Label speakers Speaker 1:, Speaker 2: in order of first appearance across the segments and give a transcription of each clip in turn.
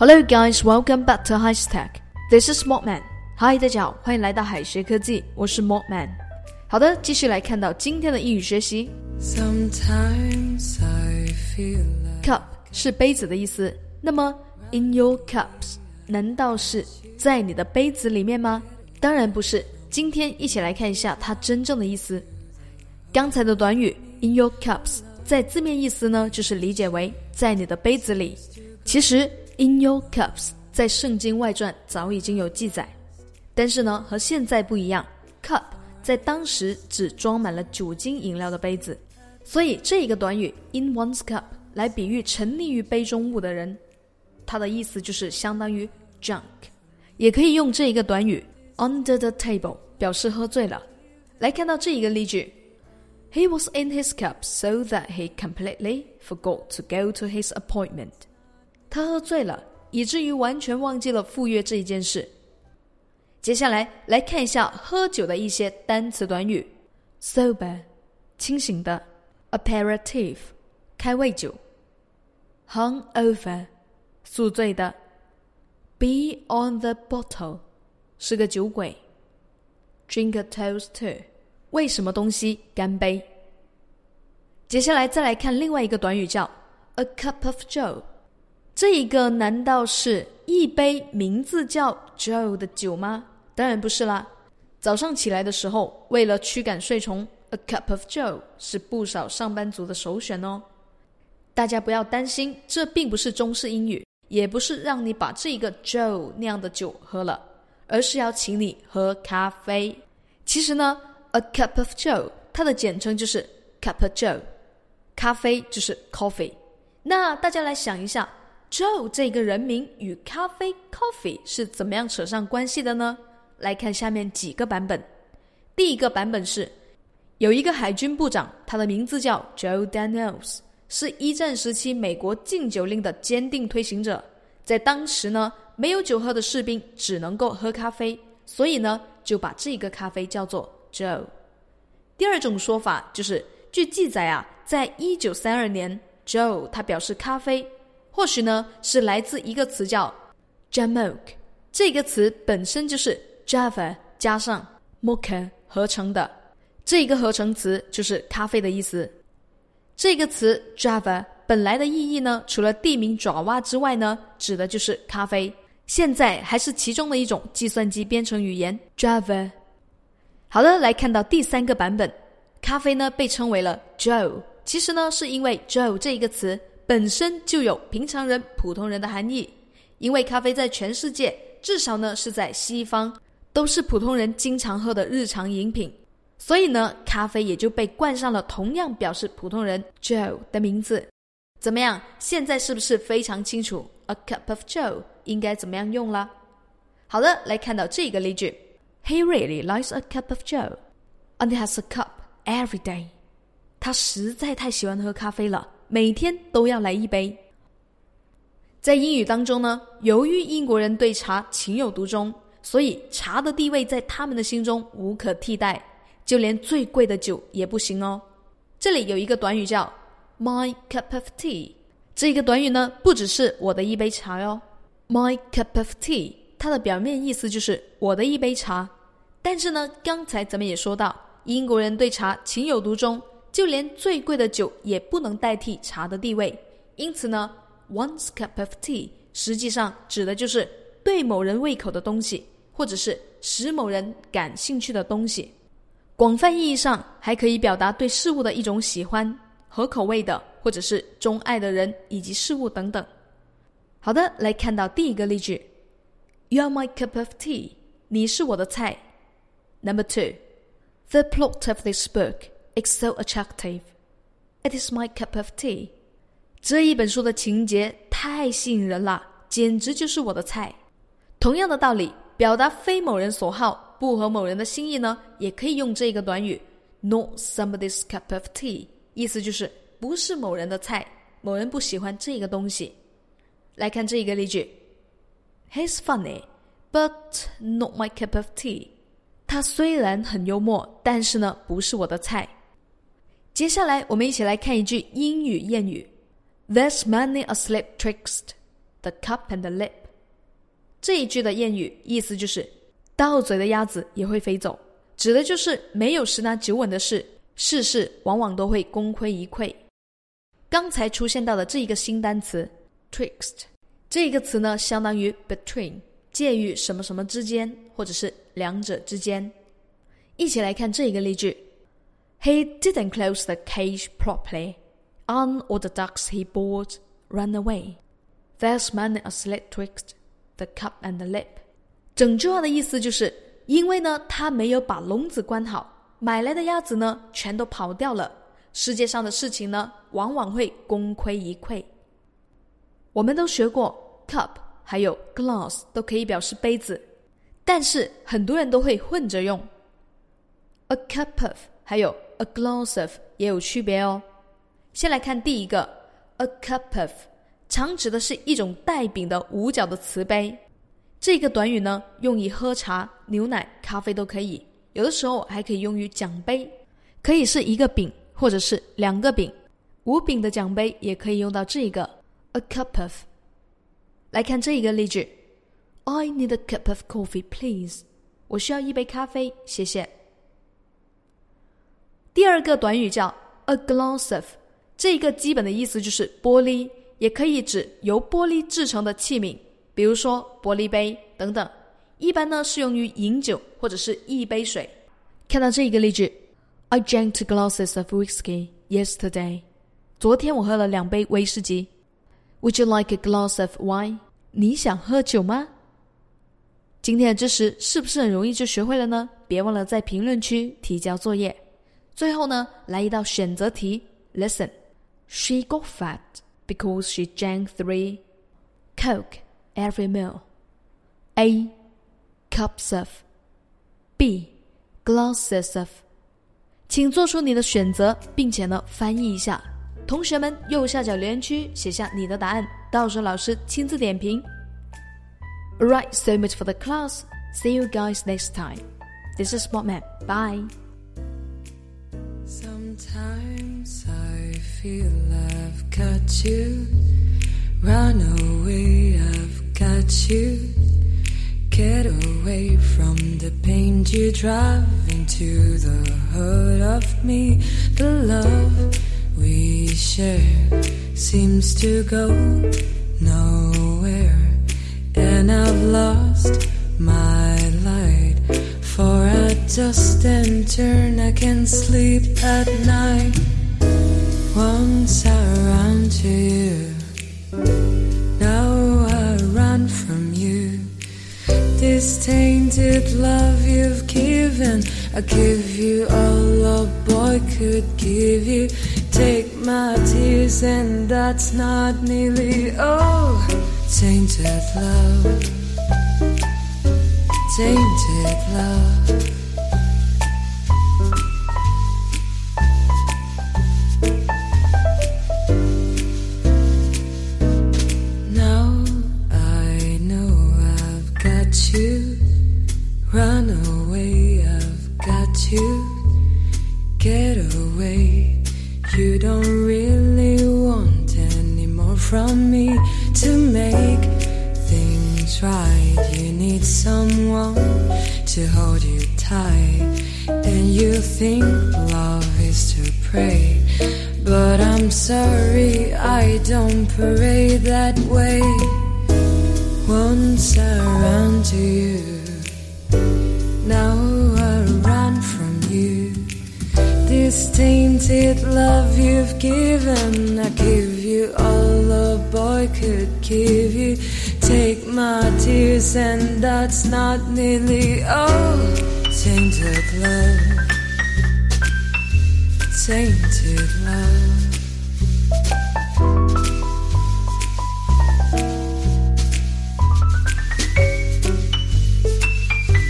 Speaker 1: Hello, guys. Welcome back to High Tech. This is Smokman. Hi，大家好，欢迎来到海学科技，我是 Smokman。好的，继续来看到今天的英语学习。Sometimes I feel Cup 是杯子的意思，那么 in your cups 难道是在你的杯子里面吗？当然不是。今天一起来看一下它真正的意思。刚才的短语 in your cups 在字面意思呢，就是理解为在你的杯子里。其实 in your cups 在圣经外传早已经有记载，但是呢和现在不一样，cup 在当时只装满了酒精饮料的杯子，所以这一个短语 in one's cup 来比喻沉溺于杯中物的人，它的意思就是相当于 drunk，也可以用这一个短语。Under the table 表示喝醉了。来看到这一个例句：He was in his cup so that he completely forgot to go to his appointment。他喝醉了，以至于完全忘记了赴约这一件事。接下来来看一下喝酒的一些单词短语：sober，清醒的；aperitif，开胃酒；hungover，宿醉的；be on the bottle。是个酒鬼。Drink a toast to，为什么东西干杯？接下来再来看另外一个短语叫 a cup of Joe，这一个难道是一杯名字叫 Joe 的酒吗？当然不是啦。早上起来的时候，为了驱赶睡虫，a cup of Joe 是不少上班族的首选哦。大家不要担心，这并不是中式英语，也不是让你把这一个 Joe 那样的酒喝了。而是要请你喝咖啡。其实呢，a cup of Joe，它的简称就是 cup of Joe，咖啡就是 coffee。那大家来想一下，Joe 这个人名与咖啡 coffee 是怎么样扯上关系的呢？来看下面几个版本。第一个版本是，有一个海军部长，他的名字叫 Joe Daniels，是一战时期美国禁酒令的坚定推行者，在当时呢。没有酒喝的士兵只能够喝咖啡，所以呢就把这个咖啡叫做 Joe。第二种说法就是，据记载啊，在一九三二年，Joe 他表示咖啡，或许呢是来自一个词叫 “jamok”，这个词本身就是 Java 加上 Mocha 合成的，这个合成词就是咖啡的意思。这个词 Java 本来的意义呢，除了地名爪哇之外呢，指的就是咖啡。现在还是其中的一种计算机编程语言 Java。好的，来看到第三个版本，咖啡呢被称为了 Joe，其实呢是因为 Joe 这一个词本身就有平常人、普通人的含义。因为咖啡在全世界，至少呢是在西方，都是普通人经常喝的日常饮品，所以呢咖啡也就被冠上了同样表示普通人 Joe 的名字。怎么样？现在是不是非常清楚 a cup of Joe 应该怎么样用了？好的，来看到这个例句：He really likes a cup of Joe, and has a cup every day。他实在太喜欢喝咖啡了，每天都要来一杯。在英语当中呢，由于英国人对茶情有独钟，所以茶的地位在他们的心中无可替代，就连最贵的酒也不行哦。这里有一个短语叫。My cup of tea，这个短语呢，不只是我的一杯茶哟。My cup of tea，它的表面意思就是我的一杯茶。但是呢，刚才咱们也说到，英国人对茶情有独钟，就连最贵的酒也不能代替茶的地位。因此呢，one's cup of tea 实际上指的就是对某人胃口的东西，或者是使某人感兴趣的东西。广泛意义上，还可以表达对事物的一种喜欢。合口味的，或者是钟爱的人以及事物等等。好的，来看到第一个例句：You are my cup of tea。你是我的菜。Number two，The plot of this book is so attractive. It is my cup of tea。这一本书的情节太吸引人了，简直就是我的菜。同样的道理，表达非某人所好、不合某人的心意呢，也可以用这个短语：Not somebody's cup of tea。意思就是不是某人的菜，某人不喜欢这个东西。来看这一个例句：He's funny, but not my cup of tea。他虽然很幽默，但是呢，不是我的菜。接下来，我们一起来看一句英语谚语：There's many a slip twixt the cup and the lip。这一句的谚语意思就是“到嘴的鸭子也会飞走”，指的就是没有十拿九稳的事，事事往往都会功亏一篑。刚才出现到的这一个新单词 “twixt”，这个词呢相当于 “between”，介于什么什么之间，或者是两者之间。一起来看这一个例句 ：He didn't close the cage properly. On all the ducks he bought ran away. There's money asleep twixt the cup and the lip. 整句话的意思就是，因为呢，他没有把笼子关好，买来的鸭子呢，全都跑掉了。世界上的事情呢，往往会功亏一篑。我们都学过 cup 还有 glass 都可以表示杯子，但是很多人都会混着用。a cup of 还有 a glass of 也有区别哦。先来看第一个 a cup of。常指的是一种带柄的五角的瓷杯。这个短语呢，用于喝茶、牛奶、咖啡都可以。有的时候还可以用于奖杯，可以是一个柄或者是两个柄。无柄的奖杯也可以用到这一个 a cup of。来看这一个例句：I need a cup of coffee, please。我需要一杯咖啡，谢谢。第二个短语叫 a glass of，这一个基本的意思就是玻璃。也可以指由玻璃制成的器皿，比如说玻璃杯等等。一般呢适用于饮酒或者是一杯水。看到这一个例句：I drank two glasses of whiskey yesterday。昨天我喝了两杯威士忌。Would you like a glass of wine？你想喝酒吗？今天的知识是不是很容易就学会了呢？别忘了在评论区提交作业。最后呢，来一道选择题：Listen，she got fat。because she drank three Coke every meal. A. Cups of. B. Glasses of. 请做出你的选择，并且呢翻译一下。同学们，右下角留言区写下你的答案，到时候老师亲自点评。Alright, so much for the class. See you guys next time. This is Spotman. Bye.
Speaker 2: Feel I've got you. Run away, I've got you. Get away from the pain you drive into the heart of me. The love we share seems to go nowhere, and I've lost my light. For I just turn, I can sleep at night. Once I ran to you, now I run from you. This tainted love you've given, I give you all a boy could give you. Take my tears, and that's not nearly all. Tainted love, tainted love. Right. You need someone to hold you tight, and you think love is to pray. But I'm sorry, I don't pray that way. Once I ran to you, now I run from you. This tainted love you've given, I give you all a boy could give you. Take my tears, and that's not nearly all. Tainted love, tainted love.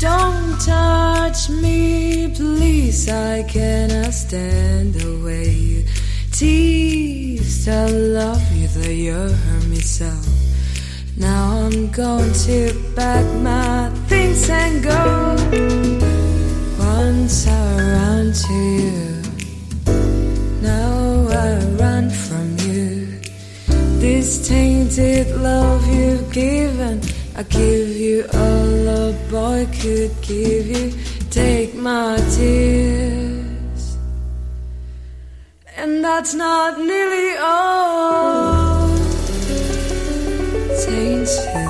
Speaker 2: Don't touch me, please. I cannot stand the way you tease. I love you, though you hurt me so. Now I'm going to pack my things and go. Once I ran to you, now I run from you. This tainted love you've given. I give you all a boy could give you. Take my tears. And that's not nearly all see.